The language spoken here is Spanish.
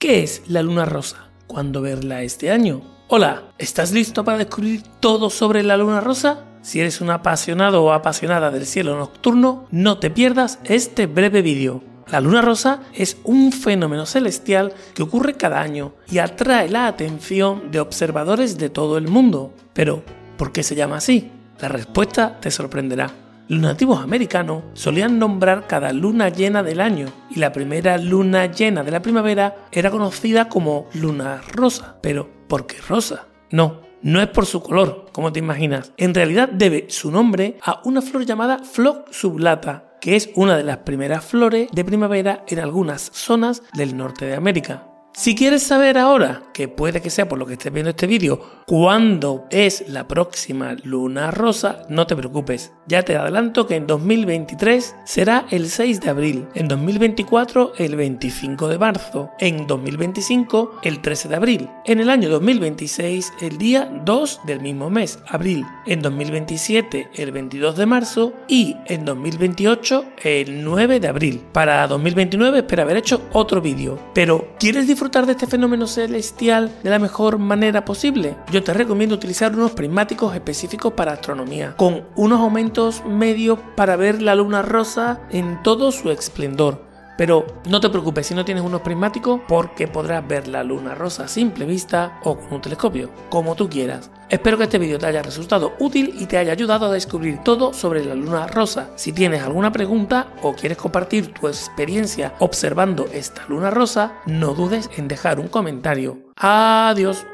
¿Qué es la luna rosa? ¿Cuándo verla este año? Hola, ¿estás listo para descubrir todo sobre la luna rosa? Si eres un apasionado o apasionada del cielo nocturno, no te pierdas este breve vídeo. La luna rosa es un fenómeno celestial que ocurre cada año y atrae la atención de observadores de todo el mundo. Pero, ¿por qué se llama así? La respuesta te sorprenderá. Los nativos americanos solían nombrar cada luna llena del año y la primera luna llena de la primavera era conocida como luna rosa. Pero, ¿por qué rosa? No, no es por su color, como te imaginas. En realidad debe su nombre a una flor llamada Flock sublata, que es una de las primeras flores de primavera en algunas zonas del norte de América. Si quieres saber ahora, que puede que sea por lo que estés viendo este vídeo, cuándo es la próxima luna rosa, no te preocupes. Ya te adelanto que en 2023 será el 6 de abril, en 2024 el 25 de marzo, en 2025 el 13 de abril, en el año 2026 el día 2 del mismo mes, abril, en 2027 el 22 de marzo y en 2028 el 9 de abril. Para 2029 espero haber hecho otro vídeo, pero ¿quieres disfrutar de este fenómeno celestial de la mejor manera posible? Yo te recomiendo utilizar unos prismáticos específicos para astronomía, con unos aumentos medios para ver la luna rosa en todo su esplendor. Pero no te preocupes si no tienes unos prismáticos porque podrás ver la luna rosa a simple vista o con un telescopio, como tú quieras. Espero que este vídeo te haya resultado útil y te haya ayudado a descubrir todo sobre la luna rosa. Si tienes alguna pregunta o quieres compartir tu experiencia observando esta luna rosa, no dudes en dejar un comentario. Adiós.